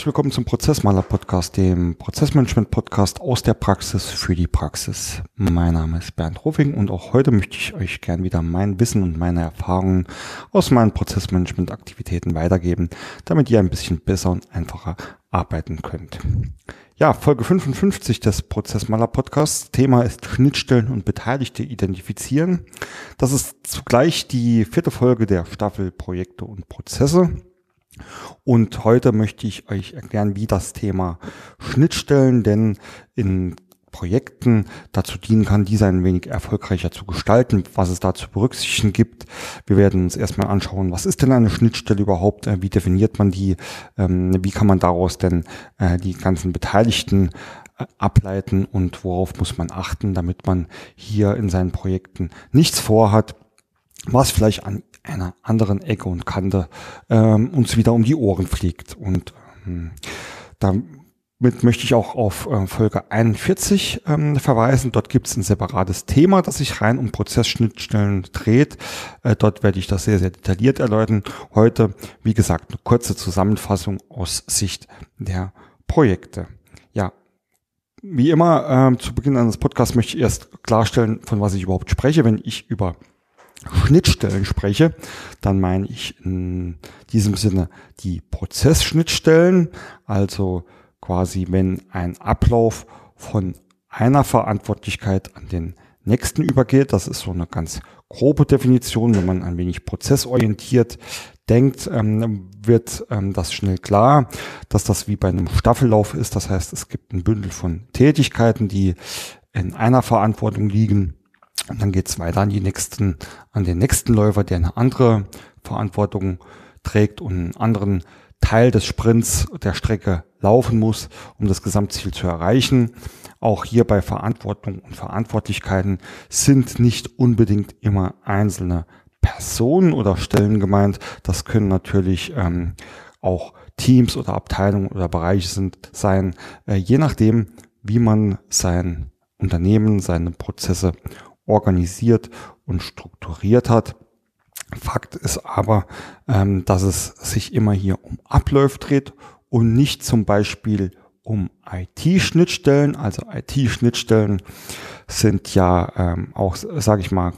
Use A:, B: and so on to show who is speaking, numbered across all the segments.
A: Herzlich willkommen zum Prozessmaler Podcast, dem Prozessmanagement Podcast aus der Praxis für die Praxis. Mein Name ist Bernd Rufing und auch heute möchte ich euch gern wieder mein Wissen und meine Erfahrungen aus meinen Prozessmanagement Aktivitäten weitergeben, damit ihr ein bisschen besser und einfacher arbeiten könnt. Ja, Folge 55 des Prozessmaler Podcasts. Thema ist Schnittstellen und Beteiligte identifizieren. Das ist zugleich die vierte Folge der Staffel Projekte und Prozesse. Und heute möchte ich euch erklären, wie das Thema Schnittstellen denn in Projekten dazu dienen kann, diese ein wenig erfolgreicher zu gestalten, was es da zu berücksichtigen gibt. Wir werden uns erstmal anschauen, was ist denn eine Schnittstelle überhaupt, äh, wie definiert man die, ähm, wie kann man daraus denn äh, die ganzen Beteiligten äh, ableiten? Und worauf muss man achten, damit man hier in seinen Projekten nichts vorhat, was vielleicht an einer anderen Ecke und Kante ähm, uns wieder um die Ohren fliegt. Und ähm, damit möchte ich auch auf äh, Folge 41 ähm, verweisen. Dort gibt es ein separates Thema, das sich rein um Prozessschnittstellen dreht. Äh, dort werde ich das sehr, sehr detailliert erläutern. Heute, wie gesagt, eine kurze Zusammenfassung aus Sicht der Projekte. Ja, wie immer, äh, zu Beginn eines Podcasts möchte ich erst klarstellen, von was ich überhaupt spreche, wenn ich über Schnittstellen spreche, dann meine ich in diesem Sinne die Prozessschnittstellen, also quasi wenn ein Ablauf von einer Verantwortlichkeit an den nächsten übergeht. Das ist so eine ganz grobe Definition. Wenn man ein wenig prozessorientiert denkt, ähm, wird ähm, das schnell klar, dass das wie bei einem Staffellauf ist. Das heißt, es gibt ein Bündel von Tätigkeiten, die in einer Verantwortung liegen und dann geht's weiter an die nächsten, an den nächsten Läufer, der eine andere Verantwortung trägt und einen anderen Teil des Sprints der Strecke laufen muss, um das Gesamtziel zu erreichen. Auch hier bei Verantwortung und Verantwortlichkeiten sind nicht unbedingt immer einzelne Personen oder Stellen gemeint. Das können natürlich ähm, auch Teams oder Abteilungen oder Bereiche sind, sein, äh, je nachdem, wie man sein Unternehmen, seine Prozesse organisiert und strukturiert hat. Fakt ist aber, ähm, dass es sich immer hier um Abläufe dreht und nicht zum Beispiel um IT-Schnittstellen. Also IT-Schnittstellen sind ja ähm, auch, sage ich mal,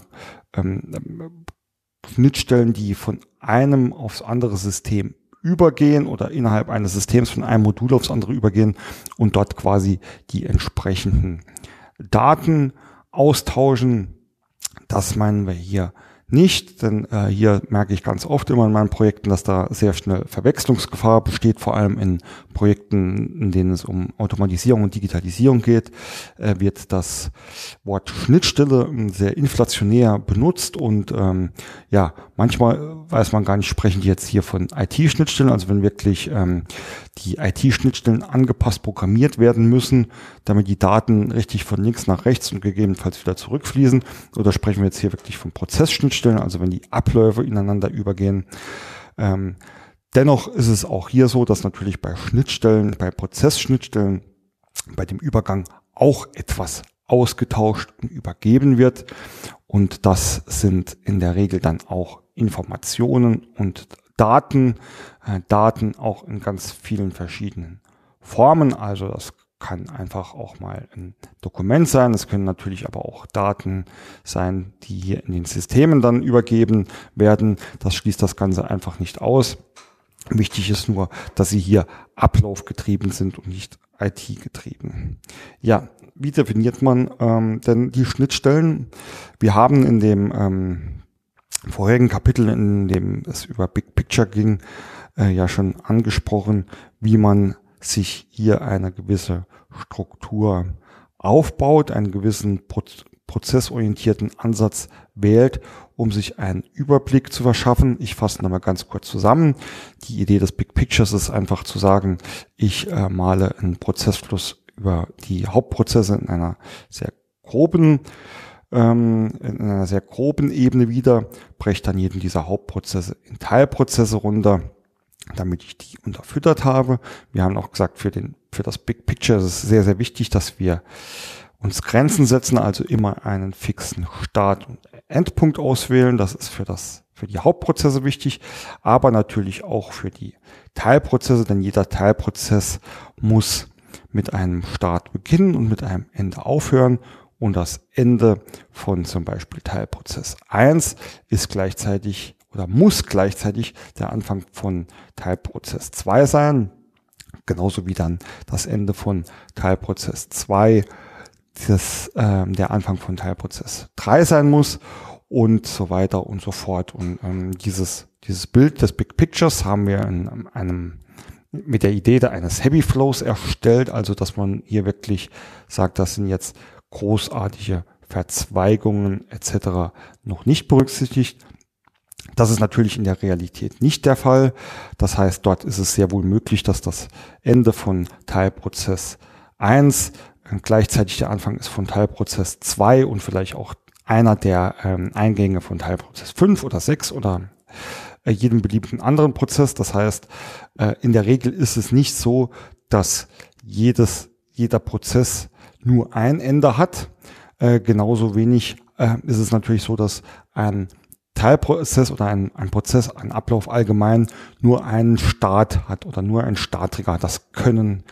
A: ähm, Schnittstellen, die von einem aufs andere System übergehen oder innerhalb eines Systems von einem Modul aufs andere übergehen und dort quasi die entsprechenden Daten austauschen. Das meinen wir hier nicht, denn äh, hier merke ich ganz oft immer in meinen Projekten, dass da sehr schnell Verwechslungsgefahr besteht, vor allem in Projekten, in denen es um Automatisierung und Digitalisierung geht, äh, wird das Wort Schnittstelle ähm, sehr inflationär benutzt und ähm, ja, manchmal weiß man gar nicht, sprechen die jetzt hier von IT-Schnittstellen, also wenn wirklich ähm, die IT-Schnittstellen angepasst programmiert werden müssen, damit die Daten richtig von links nach rechts und gegebenenfalls wieder zurückfließen, oder sprechen wir jetzt hier wirklich von Prozessschnittstellen, Schnittstellen, also wenn die Abläufe ineinander übergehen. Ähm, dennoch ist es auch hier so, dass natürlich bei Schnittstellen, bei Prozessschnittstellen, bei dem Übergang auch etwas ausgetauscht und übergeben wird. Und das sind in der Regel dann auch Informationen und Daten, äh, Daten auch in ganz vielen verschiedenen Formen. Also das kann einfach auch mal ein Dokument sein. Es können natürlich aber auch Daten sein, die in den Systemen dann übergeben werden. Das schließt das Ganze einfach nicht aus. Wichtig ist nur, dass sie hier ablaufgetrieben sind und nicht IT-getrieben. Ja, wie definiert man ähm, denn die Schnittstellen? Wir haben in dem ähm, vorherigen Kapitel, in dem es über Big Picture ging, äh, ja schon angesprochen, wie man sich hier eine gewisse Struktur aufbaut, einen gewissen prozessorientierten Ansatz wählt, um sich einen Überblick zu verschaffen. Ich fasse nochmal ganz kurz zusammen. Die Idee des Big Pictures ist einfach zu sagen, ich äh, male einen Prozessfluss über die Hauptprozesse in einer sehr groben ähm, in einer sehr groben Ebene wieder, breche dann jeden dieser Hauptprozesse in Teilprozesse runter damit ich die unterfüttert habe. Wir haben auch gesagt, für den, für das Big Picture ist es sehr, sehr wichtig, dass wir uns Grenzen setzen, also immer einen fixen Start- und Endpunkt auswählen. Das ist für das, für die Hauptprozesse wichtig, aber natürlich auch für die Teilprozesse, denn jeder Teilprozess muss mit einem Start beginnen und mit einem Ende aufhören. Und das Ende von zum Beispiel Teilprozess 1 ist gleichzeitig oder muss gleichzeitig der Anfang von Teilprozess 2 sein. Genauso wie dann das Ende von Teilprozess 2 das, äh, der Anfang von Teilprozess 3 sein muss und so weiter und so fort. Und ähm, dieses, dieses Bild des Big Pictures haben wir in einem mit der Idee eines Heavy Flows erstellt, also dass man hier wirklich sagt, das sind jetzt großartige Verzweigungen etc. noch nicht berücksichtigt. Das ist natürlich in der Realität nicht der Fall. Das heißt, dort ist es sehr wohl möglich, dass das Ende von Teilprozess 1 gleichzeitig der Anfang ist von Teilprozess 2 und vielleicht auch einer der ähm, Eingänge von Teilprozess 5 oder 6 oder äh, jedem beliebigen anderen Prozess. Das heißt, äh, in der Regel ist es nicht so, dass jedes, jeder Prozess nur ein Ende hat. Äh, genauso wenig äh, ist es natürlich so, dass ein Teilprozess oder ein, ein Prozess, ein Ablauf allgemein nur einen Start hat oder nur ein Starttrigger. Das können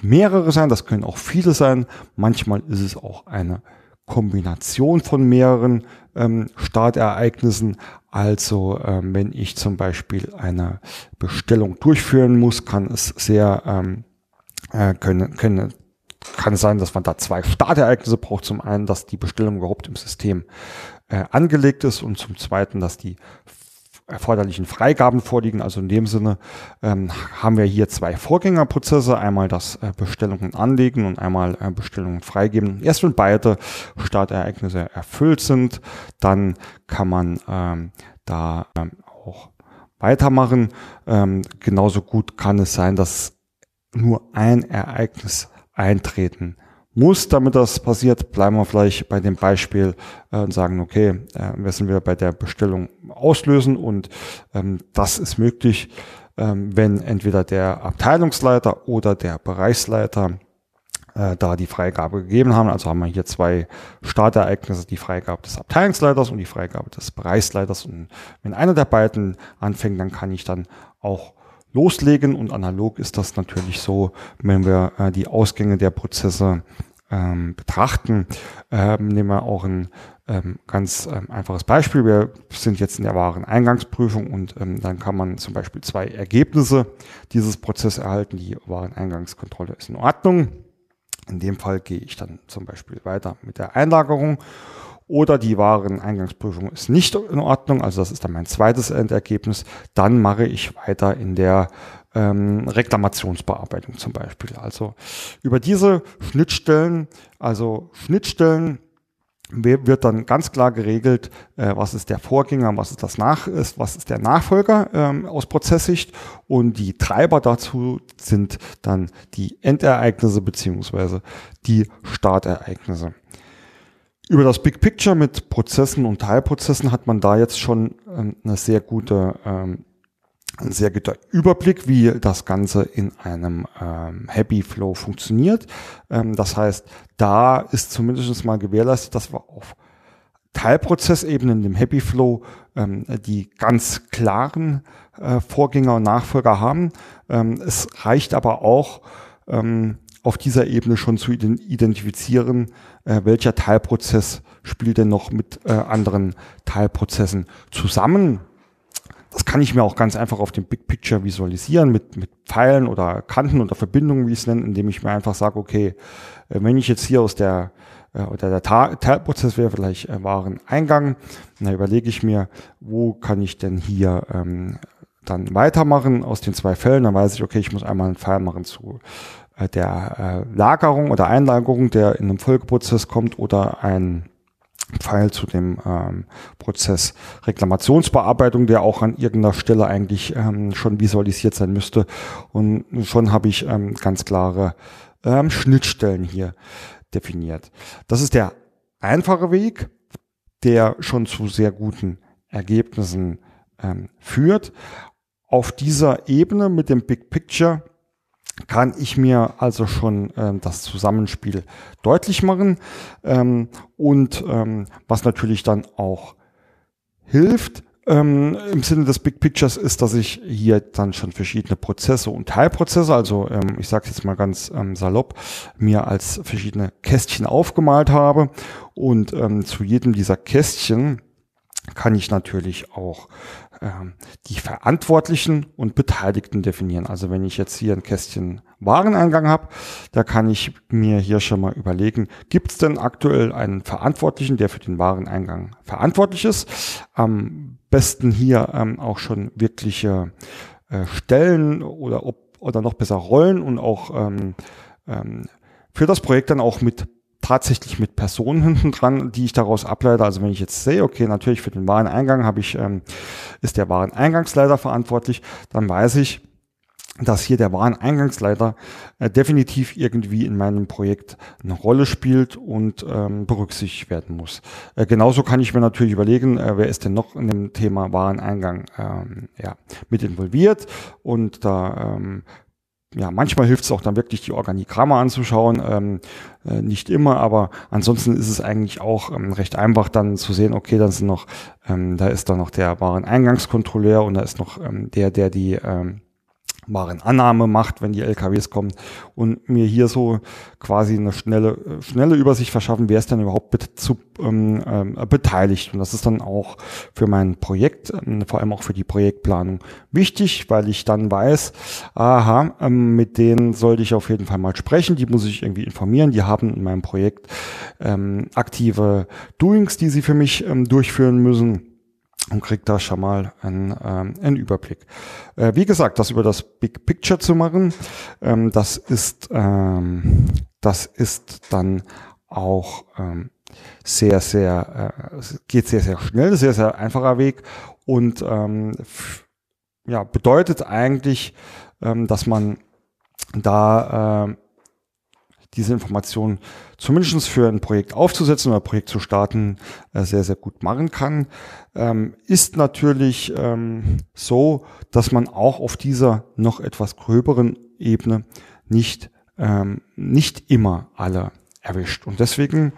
A: mehrere sein, das können auch viele sein. Manchmal ist es auch eine Kombination von mehreren ähm, Startereignissen. Also ähm, wenn ich zum Beispiel eine Bestellung durchführen muss, kann es sehr ähm, äh, können, können kann sein, dass man da zwei Startereignisse braucht. Zum einen, dass die Bestellung überhaupt im System äh, angelegt ist und zum zweiten, dass die erforderlichen Freigaben vorliegen. Also in dem Sinne ähm, haben wir hier zwei Vorgängerprozesse, einmal das äh, Bestellungen anlegen und einmal äh, Bestellungen freigeben. Erst wenn beide Startereignisse erfüllt sind, dann kann man ähm, da ähm, auch weitermachen. Ähm, genauso gut kann es sein, dass nur ein Ereignis eintreten muss, damit das passiert, bleiben wir vielleicht bei dem Beispiel äh, und sagen, okay, äh, wir sind wieder bei der Bestellung auslösen und ähm, das ist möglich, ähm, wenn entweder der Abteilungsleiter oder der Bereichsleiter äh, da die Freigabe gegeben haben. Also haben wir hier zwei Startereignisse, die Freigabe des Abteilungsleiters und die Freigabe des Bereichsleiters. Und wenn einer der beiden anfängt, dann kann ich dann auch loslegen. Und analog ist das natürlich so, wenn wir äh, die Ausgänge der Prozesse ähm, betrachten. Ähm, nehmen wir auch ein ähm, ganz ähm, einfaches Beispiel. Wir sind jetzt in der wahren Eingangsprüfung und ähm, dann kann man zum Beispiel zwei Ergebnisse dieses Prozesses erhalten. Die Wareneingangskontrolle ist in Ordnung. In dem Fall gehe ich dann zum Beispiel weiter mit der Einlagerung oder die Wareneingangsprüfung ist nicht in Ordnung, also das ist dann mein zweites Endergebnis, dann mache ich weiter in der ähm, Reklamationsbearbeitung zum Beispiel. Also über diese Schnittstellen, also Schnittstellen wird dann ganz klar geregelt, äh, was ist der Vorgänger, was ist das Nach ist, was ist der Nachfolger ähm, aus Prozesssicht und die Treiber dazu sind dann die Endereignisse beziehungsweise die Startereignisse. Über das Big Picture mit Prozessen und Teilprozessen hat man da jetzt schon ähm, eine sehr gute, ähm, ein sehr guter Überblick, wie das Ganze in einem ähm, Happy Flow funktioniert. Ähm, das heißt, da ist zumindest mal gewährleistet, dass wir auf Teilprozessebene in dem Happy Flow ähm, die ganz klaren äh, Vorgänger und Nachfolger haben. Ähm, es reicht aber auch, ähm, auf dieser Ebene schon zu identifizieren, äh, welcher Teilprozess spielt denn noch mit äh, anderen Teilprozessen zusammen. Das kann ich mir auch ganz einfach auf dem Big Picture visualisieren mit, mit Pfeilen oder Kanten oder Verbindungen, wie ich es nenne, indem ich mir einfach sage, okay, äh, wenn ich jetzt hier aus der äh, oder der Teilprozess wäre vielleicht äh, Wareneingang, dann überlege ich mir, wo kann ich denn hier ähm, dann weitermachen aus den zwei Fällen, dann weiß ich, okay, ich muss einmal einen Pfeil machen zu der äh, Lagerung oder Einlagerung, der in einem Folgeprozess kommt oder ein Pfeil zu dem ähm, Prozess Reklamationsbearbeitung, der auch an irgendeiner Stelle eigentlich ähm, schon visualisiert sein müsste. Und schon habe ich ähm, ganz klare ähm, Schnittstellen hier definiert. Das ist der einfache Weg, der schon zu sehr guten Ergebnissen ähm, führt. Auf dieser Ebene mit dem Big Picture kann ich mir also schon ähm, das Zusammenspiel deutlich machen. Ähm, und ähm, was natürlich dann auch hilft, ähm, im Sinne des Big Pictures ist, dass ich hier dann schon verschiedene Prozesse und Teilprozesse, also ähm, ich sage jetzt mal ganz ähm, salopp, mir als verschiedene Kästchen aufgemalt habe. Und ähm, zu jedem dieser Kästchen kann ich natürlich auch die Verantwortlichen und Beteiligten definieren. Also wenn ich jetzt hier ein Kästchen Wareneingang habe, da kann ich mir hier schon mal überlegen, gibt es denn aktuell einen Verantwortlichen, der für den Wareneingang verantwortlich ist? Am besten hier ähm, auch schon wirkliche äh, Stellen oder, ob, oder noch besser Rollen und auch ähm, ähm, für das Projekt dann auch mit tatsächlich mit Personen hinten dran, die ich daraus ableite. Also wenn ich jetzt sehe, okay, natürlich für den Wareneingang habe ich, ähm, ist der Wareneingangsleiter verantwortlich, dann weiß ich, dass hier der Wareneingangsleiter äh, definitiv irgendwie in meinem Projekt eine Rolle spielt und ähm, berücksichtigt werden muss. Äh, genauso kann ich mir natürlich überlegen, äh, wer ist denn noch in dem Thema Wareneingang ähm, ja, mit involviert und da ähm, ja, manchmal hilft es auch dann wirklich, die Organigramme anzuschauen. Ähm, äh, nicht immer, aber ansonsten ist es eigentlich auch ähm, recht einfach dann zu sehen, okay, dann sind noch, ähm, da ist dann noch der Wareneingangskontrolleur und da ist noch ähm, der, der die ähm, Warenannahme macht, wenn die LKWs kommen und mir hier so quasi eine schnelle, schnelle Übersicht verschaffen, wer ist denn überhaupt bet zu, ähm, äh, beteiligt. Und das ist dann auch für mein Projekt, äh, vor allem auch für die Projektplanung wichtig, weil ich dann weiß, aha, ähm, mit denen sollte ich auf jeden Fall mal sprechen, die muss ich irgendwie informieren, die haben in meinem Projekt ähm, aktive Doings, die sie für mich ähm, durchführen müssen und kriegt da schon mal einen, ähm, einen Überblick. Äh, wie gesagt, das über das Big Picture zu machen, ähm, das ist ähm, das ist dann auch ähm, sehr sehr äh, geht sehr sehr schnell, sehr sehr einfacher Weg und ähm, ja bedeutet eigentlich, ähm, dass man da äh, diese Informationen zumindest für ein Projekt aufzusetzen oder ein Projekt zu starten, äh, sehr, sehr gut machen kann. Ähm, ist natürlich ähm, so, dass man auch auf dieser noch etwas gröberen Ebene nicht, ähm, nicht immer alle erwischt. Und deswegen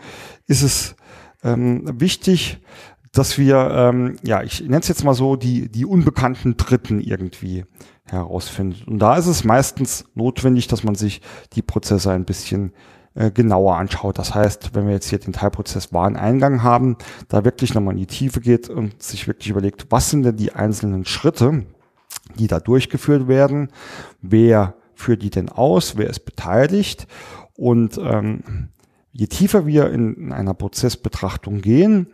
A: ist es wichtig, dass wir, ähm, ja, ich nenne es jetzt mal so, die, die unbekannten Dritten irgendwie herausfindet. Und da ist es meistens notwendig, dass man sich die Prozesse ein bisschen äh, genauer anschaut. Das heißt, wenn wir jetzt hier den Teilprozess Wareneingang haben, da wirklich nochmal in die Tiefe geht und sich wirklich überlegt, was sind denn die einzelnen Schritte, die da durchgeführt werden, wer führt die denn aus, wer ist beteiligt und ähm, je tiefer wir in, in einer Prozessbetrachtung gehen,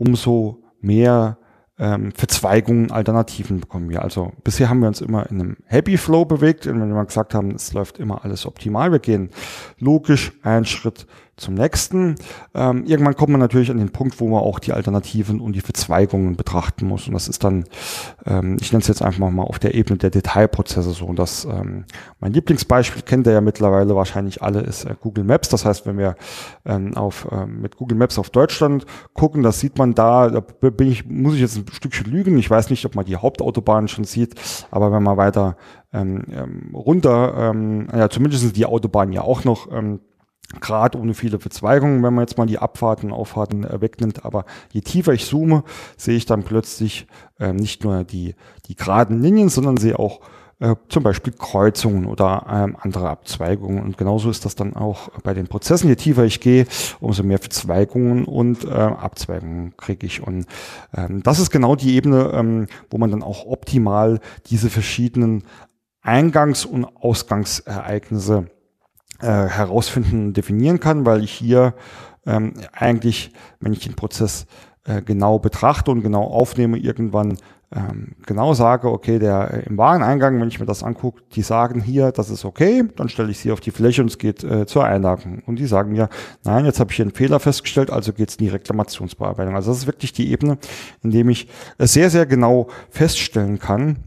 A: umso mehr ähm, Verzweigungen, Alternativen bekommen wir. Also bisher haben wir uns immer in einem Happy Flow bewegt, wenn wir gesagt haben, es läuft immer alles optimal. Wir gehen logisch einen Schritt zum nächsten. Ähm, irgendwann kommt man natürlich an den Punkt, wo man auch die Alternativen und die Verzweigungen betrachten muss. Und das ist dann, ähm, ich nenne es jetzt einfach mal auf der Ebene der Detailprozesse so. Und das, ähm, mein Lieblingsbeispiel kennt ihr ja mittlerweile wahrscheinlich alle, ist äh, Google Maps. Das heißt, wenn wir ähm, auf, äh, mit Google Maps auf Deutschland gucken, das sieht man da, da bin ich, muss ich jetzt ein Stückchen lügen. Ich weiß nicht, ob man die Hauptautobahn schon sieht, aber wenn man weiter ähm, ähm, runter, ähm, ja, zumindest die Autobahn ja auch noch, ähm, Gerade ohne viele Verzweigungen, wenn man jetzt mal die Abfahrten, Auffahrten äh, wegnimmt. Aber je tiefer ich zoome, sehe ich dann plötzlich äh, nicht nur die, die geraden Linien, sondern sehe auch äh, zum Beispiel Kreuzungen oder ähm, andere Abzweigungen. Und genauso ist das dann auch bei den Prozessen. Je tiefer ich gehe, umso mehr Verzweigungen und äh, Abzweigungen kriege ich. Und ähm, das ist genau die Ebene, ähm, wo man dann auch optimal diese verschiedenen Eingangs- und Ausgangsereignisse äh, herausfinden, definieren kann, weil ich hier ähm, eigentlich, wenn ich den Prozess äh, genau betrachte und genau aufnehme, irgendwann ähm, genau sage, okay, der äh, im Wareneingang, wenn ich mir das angucke, die sagen hier, das ist okay, dann stelle ich sie auf die Fläche und es geht äh, zur Einlagung. Und die sagen mir, nein, jetzt habe ich hier einen Fehler festgestellt, also geht es in die Reklamationsbearbeitung. Also das ist wirklich die Ebene, in dem ich sehr, sehr genau feststellen kann,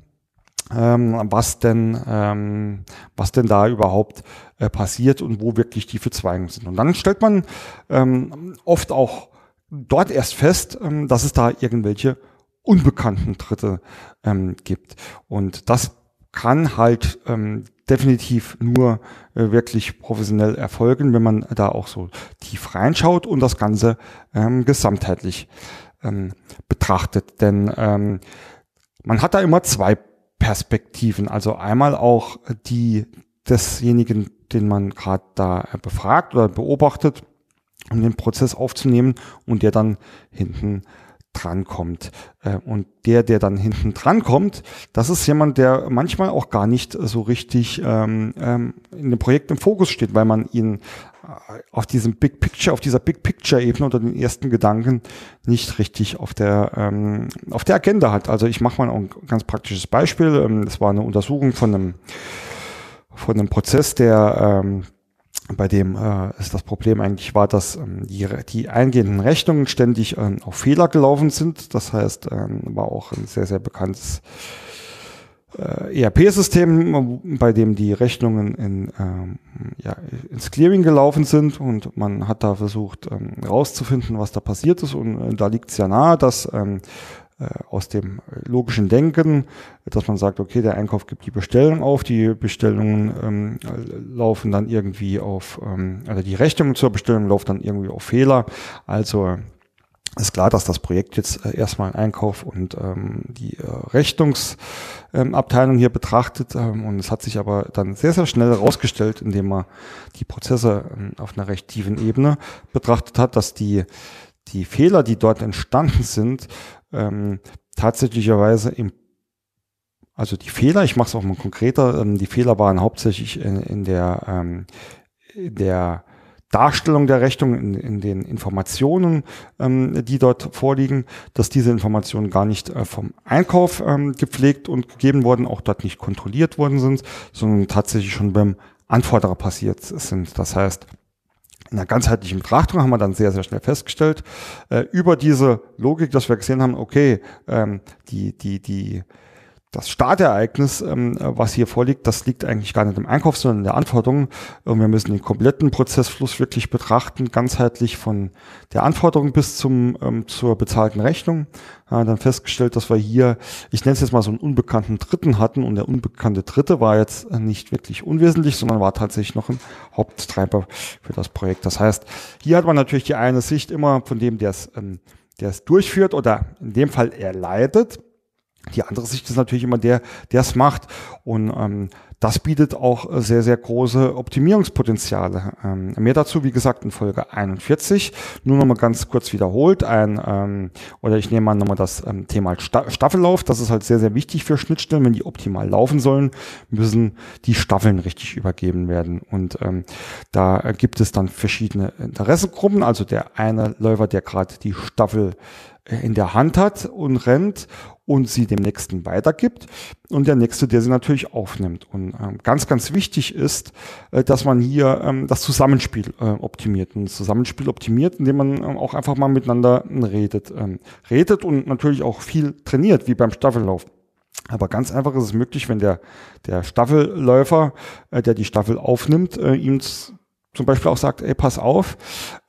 A: was denn, ähm, was denn da überhaupt äh, passiert und wo wirklich die Verzweigungen sind. Und dann stellt man ähm, oft auch dort erst fest, ähm, dass es da irgendwelche unbekannten Dritte ähm, gibt. Und das kann halt ähm, definitiv nur äh, wirklich professionell erfolgen, wenn man da auch so tief reinschaut und das Ganze ähm, gesamtheitlich ähm, betrachtet. Denn ähm, man hat da immer zwei Perspektiven. Also einmal auch die desjenigen, den man gerade da befragt oder beobachtet, um den Prozess aufzunehmen und der dann hinten dran kommt. Äh, und der, der dann hinten dran kommt, das ist jemand, der manchmal auch gar nicht so richtig ähm, ähm, in dem Projekt im Fokus steht, weil man ihn äh, auf diesem Big Picture, auf dieser Big Picture Ebene oder den ersten Gedanken nicht richtig auf der ähm, auf der Agenda hat. Also ich mache mal ein ganz praktisches Beispiel. Ähm, das war eine Untersuchung von einem von einem Prozess, der ähm, bei dem äh, ist das Problem eigentlich war, dass ähm, die, die eingehenden Rechnungen ständig ähm, auf Fehler gelaufen sind. Das heißt, ähm, war auch ein sehr, sehr bekanntes äh, ERP-System, bei dem die Rechnungen in, ähm, ja, ins Clearing gelaufen sind und man hat da versucht ähm, rauszufinden, was da passiert ist und äh, da liegt es ja nahe, dass ähm, äh, aus dem logischen Denken, dass man sagt, okay, der Einkauf gibt die Bestellung auf, die Bestellungen ähm, laufen dann irgendwie auf, ähm, also die Rechnung zur Bestellung läuft dann irgendwie auf Fehler. Also ist klar, dass das Projekt jetzt äh, erstmal Einkauf und ähm, die äh, Rechnungsabteilung ähm, hier betrachtet. Ähm, und es hat sich aber dann sehr, sehr schnell herausgestellt, indem man die Prozesse ähm, auf einer recht tiefen Ebene betrachtet hat, dass die die Fehler, die dort entstanden sind, ähm, tatsächlicherweise im also die Fehler, ich mache es auch mal konkreter, ähm, die Fehler waren hauptsächlich in, in der ähm, in der Darstellung der Rechnung, in, in den Informationen, ähm, die dort vorliegen, dass diese Informationen gar nicht äh, vom Einkauf ähm, gepflegt und gegeben wurden, auch dort nicht kontrolliert worden sind, sondern tatsächlich schon beim Anforderer passiert sind. Das heißt, in der ganzheitlichen Betrachtung haben wir dann sehr, sehr schnell festgestellt, äh, über diese Logik, dass wir gesehen haben, okay, ähm, die, die, die, das Startereignis, ähm, was hier vorliegt, das liegt eigentlich gar nicht im Einkauf, sondern in der Anforderung. Und wir müssen den kompletten Prozessfluss wirklich betrachten, ganzheitlich von der Anforderung bis zum ähm, zur bezahlten Rechnung. Dann festgestellt, dass wir hier, ich nenne es jetzt mal so einen unbekannten Dritten hatten und der unbekannte Dritte war jetzt nicht wirklich unwesentlich, sondern war tatsächlich noch ein Haupttreiber für das Projekt. Das heißt, hier hat man natürlich die eine Sicht immer von dem, der es ähm, der es durchführt oder in dem Fall er leidet die andere Sicht ist natürlich immer der, der es macht. Und ähm, das bietet auch sehr, sehr große Optimierungspotenziale. Ähm, mehr dazu, wie gesagt, in Folge 41. Nur nochmal ganz kurz wiederholt. Ein, ähm, oder ich nehme mal nochmal das ähm, Thema Sta Staffellauf. Das ist halt sehr, sehr wichtig für Schnittstellen. Wenn die optimal laufen sollen, müssen die Staffeln richtig übergeben werden. Und ähm, da gibt es dann verschiedene Interessengruppen. Also der eine Läufer, der gerade die Staffel äh, in der Hand hat und rennt und sie dem nächsten weitergibt und der nächste, der sie natürlich aufnimmt. Und ähm, ganz, ganz wichtig ist, äh, dass man hier ähm, das Zusammenspiel äh, optimiert. Und das Zusammenspiel optimiert, indem man ähm, auch einfach mal miteinander redet. Ähm, redet und natürlich auch viel trainiert, wie beim Staffellauf. Aber ganz einfach ist es möglich, wenn der, der Staffelläufer, äh, der die Staffel aufnimmt, äh, ihm zum Beispiel auch sagt, ey, pass auf,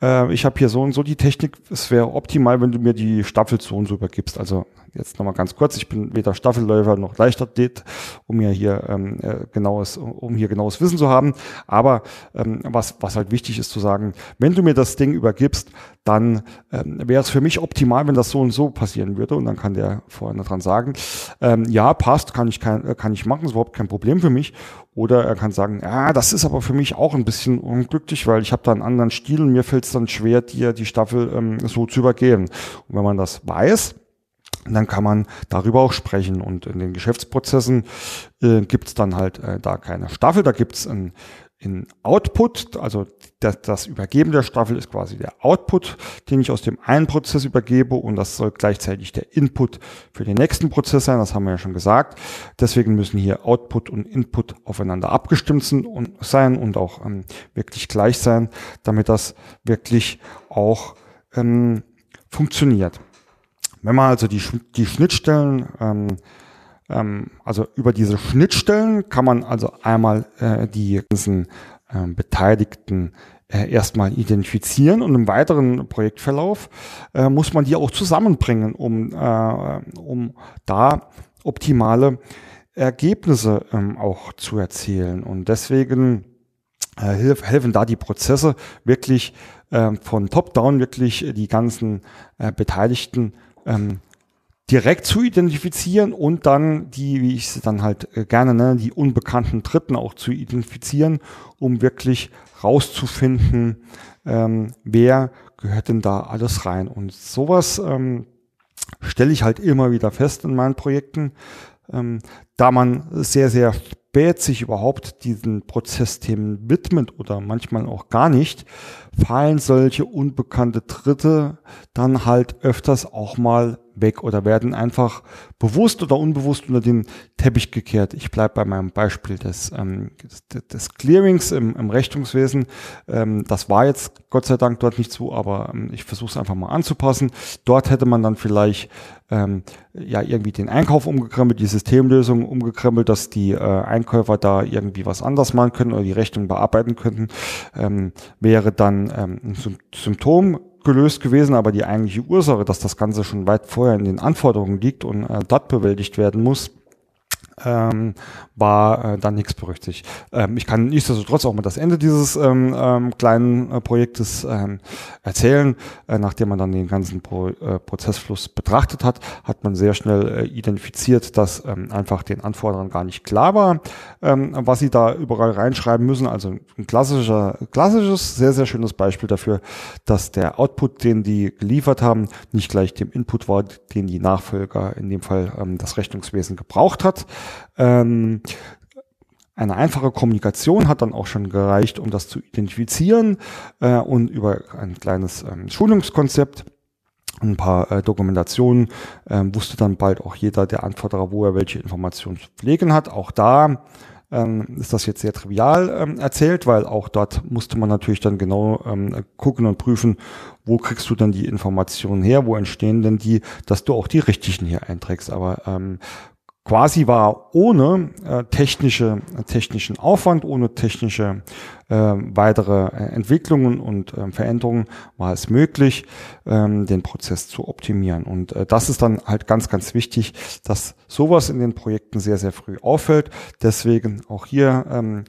A: äh, ich habe hier so und so die Technik, es wäre optimal, wenn du mir die Staffel so und so übergibst. Also jetzt nochmal ganz kurz, ich bin weder Staffelläufer noch Leichtathlet, um mir hier ähm, äh, genaues, um hier genaues Wissen zu haben. Aber ähm, was, was halt wichtig ist zu sagen, wenn du mir das Ding übergibst, dann ähm, wäre es für mich optimal, wenn das so und so passieren würde. Und dann kann der vorne dran sagen, ähm, ja, passt, kann ich, kein, äh, kann ich machen, ist überhaupt kein Problem für mich. Oder er kann sagen, ja, das ist aber für mich auch ein bisschen unglücklich, weil ich habe da einen anderen Stil und mir fällt es dann schwer, dir die Staffel ähm, so zu übergeben. Und wenn man das weiß, dann kann man darüber auch sprechen. Und in den Geschäftsprozessen äh, gibt es dann halt äh, da keine Staffel, da gibt es ein in Output, also das, das, Übergeben der Staffel ist quasi der Output, den ich aus dem einen Prozess übergebe und das soll gleichzeitig der Input für den nächsten Prozess sein, das haben wir ja schon gesagt. Deswegen müssen hier Output und Input aufeinander abgestimmt sein und auch ähm, wirklich gleich sein, damit das wirklich auch ähm, funktioniert. Wenn man also die, die Schnittstellen ähm, ähm, also über diese Schnittstellen kann man also einmal äh, die ganzen äh, Beteiligten erstmal identifizieren und im weiteren Projektverlauf äh, muss man die auch zusammenbringen, um, äh, um da optimale Ergebnisse ähm, auch zu erzielen. Und deswegen äh, helfen da die Prozesse wirklich äh, von Top-Down wirklich die ganzen Beteiligten ähm, direkt zu identifizieren und dann die, wie ich sie dann halt äh, gerne nenne, die unbekannten Dritten auch zu identifizieren, um wirklich rauszufinden, ähm, wer gehört denn da alles rein. Und sowas ähm, stelle ich halt immer wieder fest in meinen Projekten, ähm, da man sehr, sehr spät sich überhaupt diesen Prozessthemen widmet oder manchmal auch gar nicht, fallen solche unbekannte Dritte dann halt öfters auch mal weg oder werden einfach bewusst oder unbewusst unter den Teppich gekehrt. Ich bleibe bei meinem Beispiel des, ähm, des, Clearings im, im Rechnungswesen. Ähm, das war jetzt Gott sei Dank dort nicht so, aber ähm, ich versuche es einfach mal anzupassen. Dort hätte man dann vielleicht ähm, ja irgendwie den Einkauf umgekrempelt, die Systemlösung umgekrempelt, dass die äh, Einkäufer da irgendwie was anders machen können oder die Rechnung bearbeiten könnten, ähm, wäre dann ähm, ein Symptom gelöst gewesen, aber die eigentliche Ursache, dass das Ganze schon weit vorher in den Anforderungen liegt und äh, dort bewältigt werden muss, ähm, war äh, dann nichts berücksichtigt. Ähm, ich kann nichtsdestotrotz auch mal das Ende dieses ähm, ähm, kleinen äh, Projektes ähm, erzählen. Äh, nachdem man dann den ganzen Pro, äh, Prozessfluss betrachtet hat, hat man sehr schnell äh, identifiziert, dass ähm, einfach den Anforderern gar nicht klar war, ähm, was sie da überall reinschreiben müssen. Also ein klassischer, klassisches, sehr, sehr schönes Beispiel dafür, dass der Output, den die geliefert haben, nicht gleich dem Input war, den die Nachfolger, in dem Fall ähm, das Rechnungswesen, gebraucht hat. Ähm, eine einfache Kommunikation hat dann auch schon gereicht, um das zu identifizieren äh, und über ein kleines ähm, Schulungskonzept ein paar äh, Dokumentationen ähm, wusste dann bald auch jeder der Anforderer, wo er welche Informationen zu pflegen hat. Auch da ähm, ist das jetzt sehr trivial ähm, erzählt, weil auch dort musste man natürlich dann genau ähm, gucken und prüfen, wo kriegst du dann die Informationen her, wo entstehen denn die, dass du auch die richtigen hier einträgst. Aber ähm, quasi war ohne äh, technische, technischen Aufwand, ohne technische äh, weitere äh, Entwicklungen und äh, Veränderungen war es möglich, ähm, den Prozess zu optimieren. Und äh, das ist dann halt ganz, ganz wichtig, dass sowas in den Projekten sehr, sehr früh auffällt. Deswegen auch hier ähm,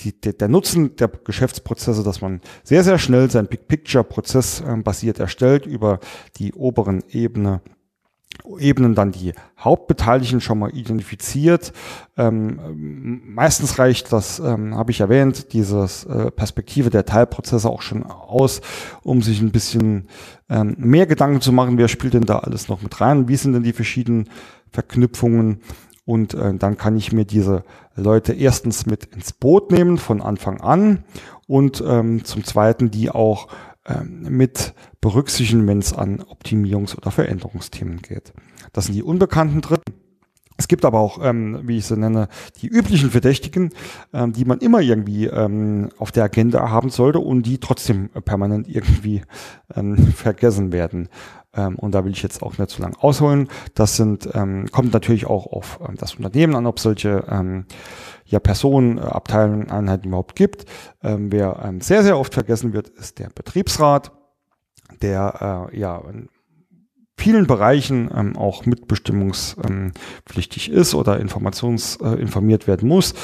A: die, der, der Nutzen der Geschäftsprozesse, dass man sehr, sehr schnell sein Big Picture Prozess äh, basiert erstellt über die oberen Ebene Ebenen dann die Hauptbeteiligten schon mal identifiziert. Ähm, meistens reicht das, ähm, habe ich erwähnt, dieses äh, Perspektive der Teilprozesse auch schon aus, um sich ein bisschen ähm, mehr Gedanken zu machen, wer spielt denn da alles noch mit rein, wie sind denn die verschiedenen Verknüpfungen und äh, dann kann ich mir diese Leute erstens mit ins Boot nehmen von Anfang an und ähm, zum Zweiten die auch ähm, mit berücksichtigen, wenn es an Optimierungs- oder Veränderungsthemen geht. Das sind die unbekannten Dritten. Es gibt aber auch, ähm, wie ich sie nenne, die üblichen Verdächtigen, ähm, die man immer irgendwie ähm, auf der Agenda haben sollte und die trotzdem permanent irgendwie ähm, vergessen werden. Ähm, und da will ich jetzt auch nicht zu lang ausholen. Das sind, ähm, kommt natürlich auch auf ähm, das Unternehmen an, ob solche ähm, ja Personen, äh, Abteilungen, Einheiten überhaupt gibt. Ähm, wer ähm, sehr, sehr oft vergessen wird, ist der Betriebsrat, der äh, ja in vielen Bereichen ähm, auch mitbestimmungspflichtig ähm, ist oder informations äh, informiert werden muss.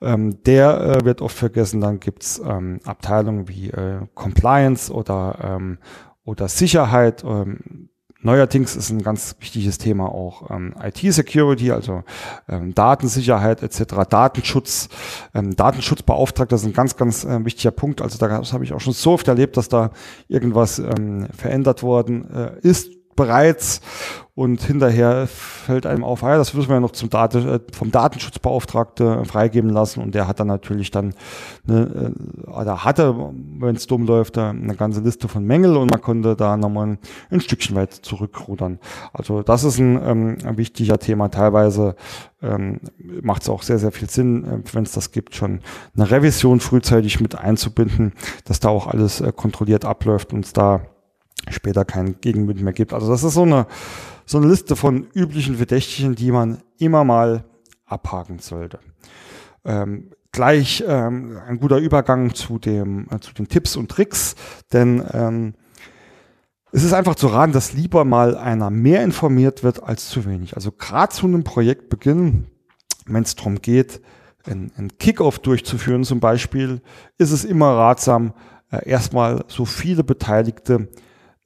A: Ähm, der äh, wird oft vergessen. Dann gibt's ähm, Abteilungen wie äh, Compliance oder, ähm, oder Sicherheit. Ähm, Neuerdings ist ein ganz wichtiges Thema auch ähm, IT-Security, also ähm, Datensicherheit etc., Datenschutz. Ähm, Datenschutzbeauftragter ist ein ganz, ganz äh, wichtiger Punkt. Also da habe ich auch schon so oft erlebt, dass da irgendwas ähm, verändert worden äh, ist bereits und hinterher fällt einem auf, ah ja, das müssen wir ja noch zum Dat äh, vom Datenschutzbeauftragte freigeben lassen und der hat dann natürlich dann, eine, äh, oder hatte, wenn es dumm läuft, eine ganze Liste von Mängel und man konnte da nochmal ein, Stückchen weit zurückrudern. Also das ist ein, ähm, ein wichtiger Thema. Teilweise ähm, macht es auch sehr, sehr viel Sinn, äh, wenn es das gibt, schon eine Revision frühzeitig mit einzubinden, dass da auch alles äh, kontrolliert abläuft und es da später kein Gegenwind mehr gibt. Also das ist so eine, so eine Liste von üblichen Verdächtigen, die man immer mal abhaken sollte. Ähm, gleich ähm, ein guter Übergang zu, dem, äh, zu den Tipps und Tricks, denn ähm, es ist einfach zu raten, dass lieber mal einer mehr informiert wird als zu wenig. Also gerade zu einem Projektbeginn wenn es darum geht, einen Kickoff durchzuführen zum Beispiel, ist es immer ratsam, äh, erstmal so viele Beteiligte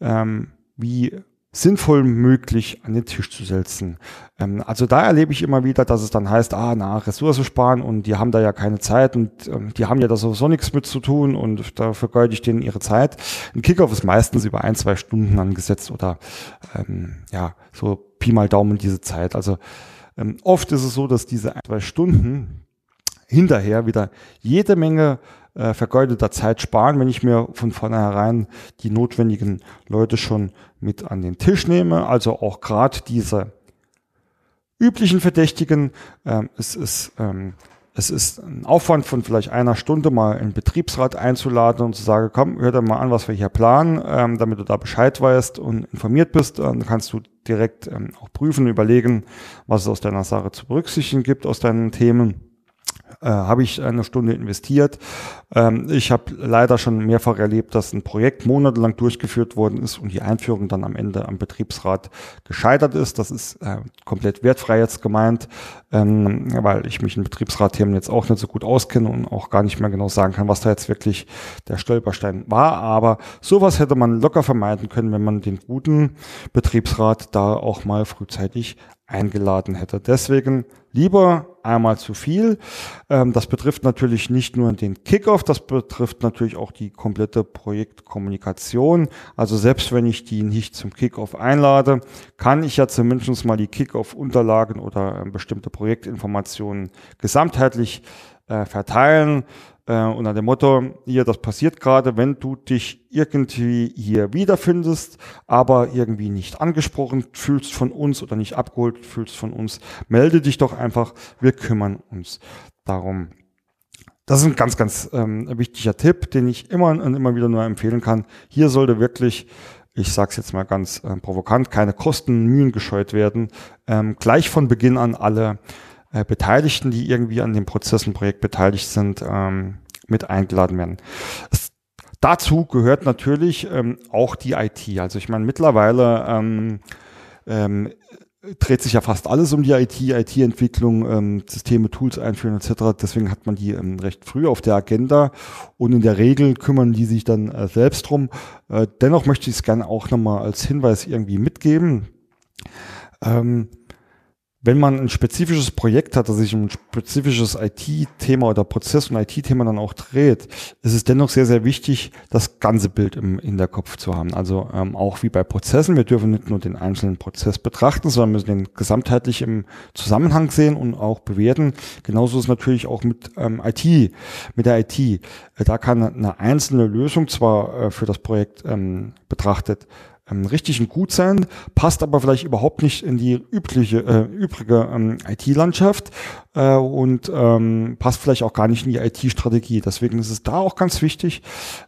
A: ähm, wie sinnvoll möglich an den Tisch zu setzen. Ähm, also da erlebe ich immer wieder, dass es dann heißt, ah, na, Ressourcen sparen und die haben da ja keine Zeit und ähm, die haben ja da sowieso nichts mit zu tun und da vergeude ich denen ihre Zeit. Ein Kickoff ist meistens über ein, zwei Stunden angesetzt oder ähm, ja, so Pi mal Daumen diese Zeit. Also ähm, oft ist es so, dass diese ein, zwei Stunden hinterher wieder jede Menge äh, vergeudeter Zeit sparen, wenn ich mir von vornherein die notwendigen Leute schon mit an den Tisch nehme. Also auch gerade diese üblichen Verdächtigen. Ähm, es ist ähm, es ist ein Aufwand von vielleicht einer Stunde mal einen Betriebsrat einzuladen und zu sagen, komm, hör dir mal an, was wir hier planen, ähm, damit du da Bescheid weißt und informiert bist. Dann kannst du direkt ähm, auch prüfen, überlegen, was es aus deiner Sache zu berücksichtigen gibt, aus deinen Themen äh, habe ich eine Stunde investiert. Ähm, ich habe leider schon mehrfach erlebt, dass ein Projekt monatelang durchgeführt worden ist und die Einführung dann am Ende am Betriebsrat gescheitert ist. Das ist äh, komplett wertfrei jetzt gemeint, ähm, weil ich mich in Betriebsratthemen jetzt auch nicht so gut auskenne und auch gar nicht mehr genau sagen kann, was da jetzt wirklich der Stolperstein war. Aber sowas hätte man locker vermeiden können, wenn man den guten Betriebsrat da auch mal frühzeitig eingeladen hätte. Deswegen lieber einmal zu viel. Ähm, das betrifft natürlich nicht nur den Kickoff, das betrifft natürlich auch die komplette Projektkommunikation. Also selbst wenn ich die nicht zum Kickoff einlade, kann ich ja zumindest mal die Kickoff-Unterlagen oder äh, bestimmte Projektinformationen gesamtheitlich äh, verteilen äh, unter dem Motto, hier, das passiert gerade, wenn du dich irgendwie hier wiederfindest, aber irgendwie nicht angesprochen fühlst von uns oder nicht abgeholt fühlst von uns, melde dich doch einfach, wir kümmern uns darum. Das ist ein ganz, ganz ähm, wichtiger Tipp, den ich immer und immer wieder nur empfehlen kann. Hier sollte wirklich ich sage es jetzt mal ganz äh, provokant, keine Kosten, Mühen gescheut werden. Ähm, gleich von Beginn an alle äh, Beteiligten, die irgendwie an dem Prozess und Projekt beteiligt sind, ähm, mit eingeladen werden. Es, dazu gehört natürlich ähm, auch die IT. Also ich meine, mittlerweile ähm, ähm, dreht sich ja fast alles um die IT, IT-Entwicklung, ähm, Systeme, Tools einführen etc. Deswegen hat man die ähm, recht früh auf der Agenda und in der Regel kümmern die sich dann äh, selbst drum. Äh, dennoch möchte ich es gerne auch nochmal als Hinweis irgendwie mitgeben. Ähm, wenn man ein spezifisches Projekt hat, das sich um ein spezifisches IT-Thema oder Prozess- und IT-Thema dann auch dreht, ist es dennoch sehr, sehr wichtig, das ganze Bild im Hinterkopf zu haben. Also ähm, auch wie bei Prozessen, wir dürfen nicht nur den einzelnen Prozess betrachten, sondern müssen den gesamtheitlich im Zusammenhang sehen und auch bewerten. Genauso ist natürlich auch mit ähm, IT, mit der IT. Äh, da kann eine einzelne Lösung zwar äh, für das Projekt ähm, betrachtet ähm, richtig und gut sein, passt aber vielleicht überhaupt nicht in die übliche, äh, übrige ähm, IT-Landschaft äh, und ähm, passt vielleicht auch gar nicht in die IT-Strategie. Deswegen ist es da auch ganz wichtig,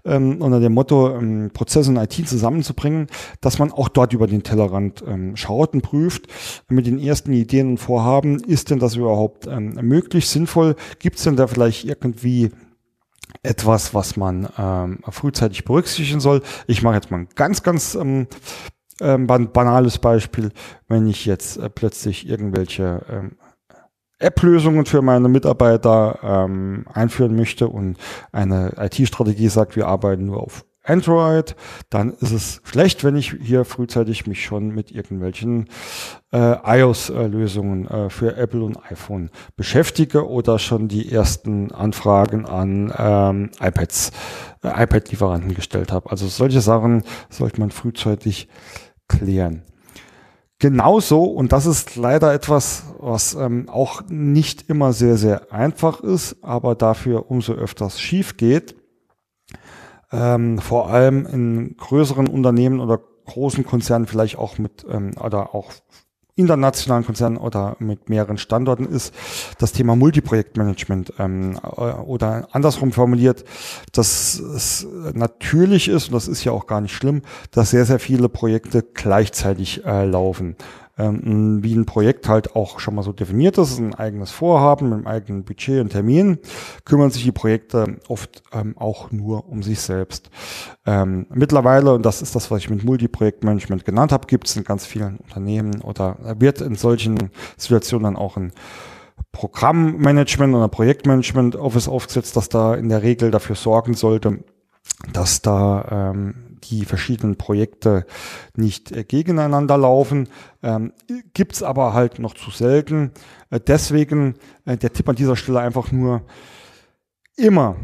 A: ähm, unter dem Motto, ähm, Prozesse und IT zusammenzubringen, dass man auch dort über den Tellerrand ähm, schaut und prüft mit den ersten Ideen und Vorhaben, ist denn das überhaupt ähm, möglich, sinnvoll? Gibt es denn da vielleicht irgendwie etwas, was man ähm, frühzeitig berücksichtigen soll. Ich mache jetzt mal ein ganz, ganz ähm, ähm, banales Beispiel. Wenn ich jetzt äh, plötzlich irgendwelche ähm, App-Lösungen für meine Mitarbeiter ähm, einführen möchte und eine IT-Strategie sagt, wir arbeiten nur auf Android, dann ist es schlecht, wenn ich hier frühzeitig mich schon mit irgendwelchen äh, iOS-Lösungen äh, für Apple und iPhone beschäftige oder schon die ersten Anfragen an ähm, iPads, äh, iPad-Lieferanten gestellt habe. Also solche Sachen sollte man frühzeitig klären. Genauso, und das ist leider etwas, was ähm, auch nicht immer sehr, sehr einfach ist, aber dafür umso öfters schief geht, ähm, vor allem in größeren Unternehmen oder großen Konzernen vielleicht auch mit ähm, oder auch internationalen Konzernen oder mit mehreren Standorten ist das Thema Multiprojektmanagement ähm, äh, oder andersrum formuliert, dass es natürlich ist, und das ist ja auch gar nicht schlimm, dass sehr, sehr viele Projekte gleichzeitig äh, laufen ähm, wie ein Projekt halt auch schon mal so definiert ist, ein eigenes Vorhaben mit einem eigenen Budget und Termin, kümmern sich die Projekte oft ähm, auch nur um sich selbst. Ähm, mittlerweile, und das ist das, was ich mit Multiprojektmanagement genannt habe, gibt es in ganz vielen Unternehmen oder wird in solchen Situationen dann auch ein Programmmanagement oder Projektmanagement Office aufgesetzt, das da in der Regel dafür sorgen sollte, dass da ähm, die verschiedenen Projekte nicht äh, gegeneinander laufen. Ähm, Gibt aber halt noch zu selten. Äh, deswegen äh, der Tipp an dieser Stelle einfach nur immer,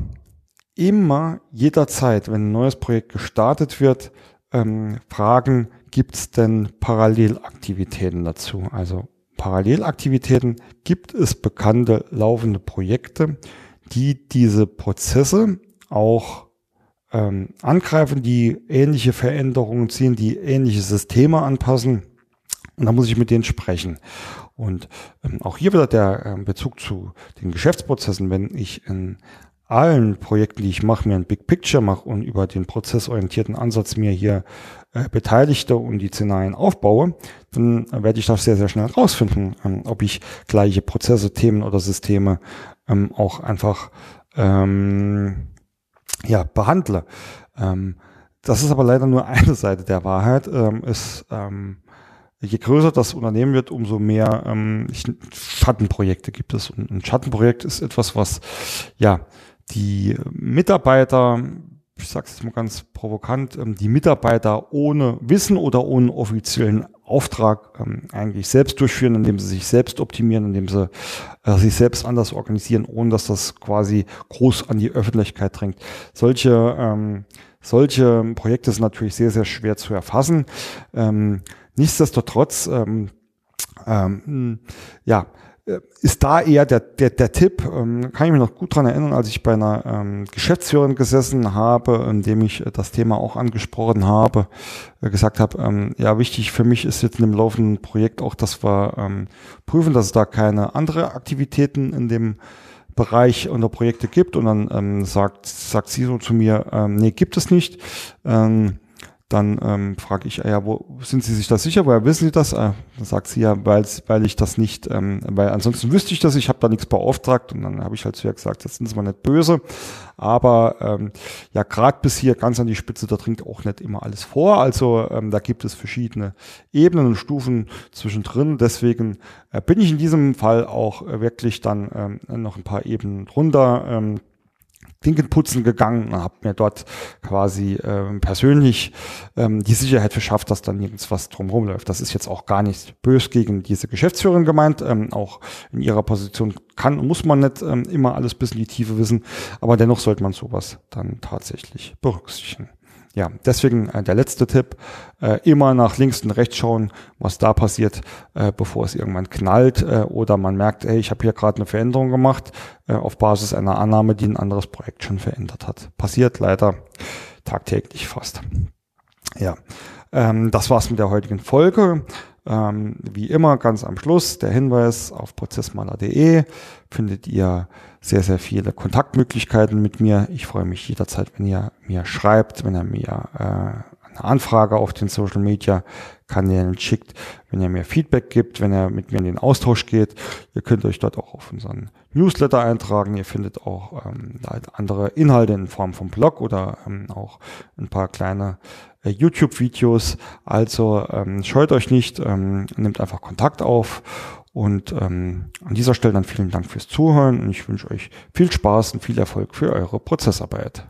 A: immer, jederzeit, wenn ein neues Projekt gestartet wird, ähm, fragen, gibt es denn Parallelaktivitäten dazu? Also Parallelaktivitäten gibt es bekannte laufende Projekte, die diese Prozesse auch ähm, angreifen, die ähnliche Veränderungen ziehen, die ähnliche Systeme anpassen. Und da muss ich mit denen sprechen. Und ähm, auch hier wieder der ähm, Bezug zu den Geschäftsprozessen. Wenn ich in allen Projekten, die ich mache, mir ein Big Picture mache und über den prozessorientierten Ansatz mir hier äh, Beteiligte und die Szenarien aufbaue, dann werde ich das sehr, sehr schnell rausfinden, ähm, ob ich gleiche Prozesse, Themen oder Systeme ähm, auch einfach ähm, ja, behandle. Ähm, das ist aber leider nur eine Seite der Wahrheit. Ähm, ist, ähm, je größer das Unternehmen wird, umso mehr ähm, Schattenprojekte gibt es. Und ein Schattenprojekt ist etwas, was ja die Mitarbeiter, ich sage es mal ganz provokant, ähm, die Mitarbeiter ohne Wissen oder ohne offiziellen Auftrag ähm, eigentlich selbst durchführen, indem sie sich selbst optimieren, indem sie äh, sich selbst anders organisieren, ohne dass das quasi groß an die Öffentlichkeit drängt. Solche, ähm, solche Projekte sind natürlich sehr, sehr schwer zu erfassen. Ähm, nichtsdestotrotz, ähm, ähm, ja, ist da eher der, der, der Tipp, ähm, kann ich mich noch gut dran erinnern, als ich bei einer ähm, Geschäftsführerin gesessen habe, indem ich äh, das Thema auch angesprochen habe, äh, gesagt habe, ähm, ja, wichtig für mich ist jetzt in dem laufenden Projekt auch, dass wir ähm, prüfen, dass es da keine andere Aktivitäten in dem Bereich unter Projekte gibt und dann ähm, sagt, sagt sie so zu mir, ähm, nee, gibt es nicht. Ähm, dann ähm, frage ich, ja, wo sind Sie sich da sicher? Woher wissen Sie das? Äh, dann sagt sie ja, weil, weil ich das nicht, ähm, weil ansonsten wüsste ich das, ich habe da nichts beauftragt und dann habe ich halt zu ihr gesagt, das sind Sie mal nicht böse. Aber ähm, ja, gerade bis hier ganz an die Spitze, da dringt auch nicht immer alles vor. Also ähm, da gibt es verschiedene Ebenen und Stufen zwischendrin. Deswegen äh, bin ich in diesem Fall auch äh, wirklich dann ähm, noch ein paar Ebenen drunter. Ähm, Klinken putzen gegangen und habe mir dort quasi ähm, persönlich ähm, die Sicherheit verschafft, dass da nirgends was drumherum läuft. Das ist jetzt auch gar nicht bös gegen diese Geschäftsführerin gemeint. Ähm, auch in ihrer Position kann und muss man nicht ähm, immer alles bis in die Tiefe wissen, aber dennoch sollte man sowas dann tatsächlich berücksichtigen ja, deswegen äh, der letzte Tipp, äh, immer nach links und rechts schauen, was da passiert, äh, bevor es irgendwann knallt äh, oder man merkt, ey, ich habe hier gerade eine Veränderung gemacht äh, auf Basis einer Annahme, die ein anderes Projekt schon verändert hat. Passiert leider tagtäglich fast. Ja, ähm, das war's mit der heutigen Folge. Ähm, wie immer ganz am Schluss der Hinweis auf prozessmaler.de findet ihr sehr, sehr viele Kontaktmöglichkeiten mit mir. Ich freue mich jederzeit, wenn ihr mir schreibt, wenn ihr mir äh, eine Anfrage auf den Social Media Kanälen schickt, wenn ihr mir Feedback gibt, wenn ihr mit mir in den Austausch geht. Ihr könnt euch dort auch auf unseren Newsletter eintragen. Ihr findet auch ähm, andere Inhalte in Form von Blog oder ähm, auch ein paar kleine äh, YouTube-Videos. Also ähm, scheut euch nicht, ähm, nehmt einfach Kontakt auf und ähm, an dieser Stelle dann vielen Dank fürs Zuhören und ich wünsche euch viel Spaß und viel Erfolg für eure Prozessarbeit.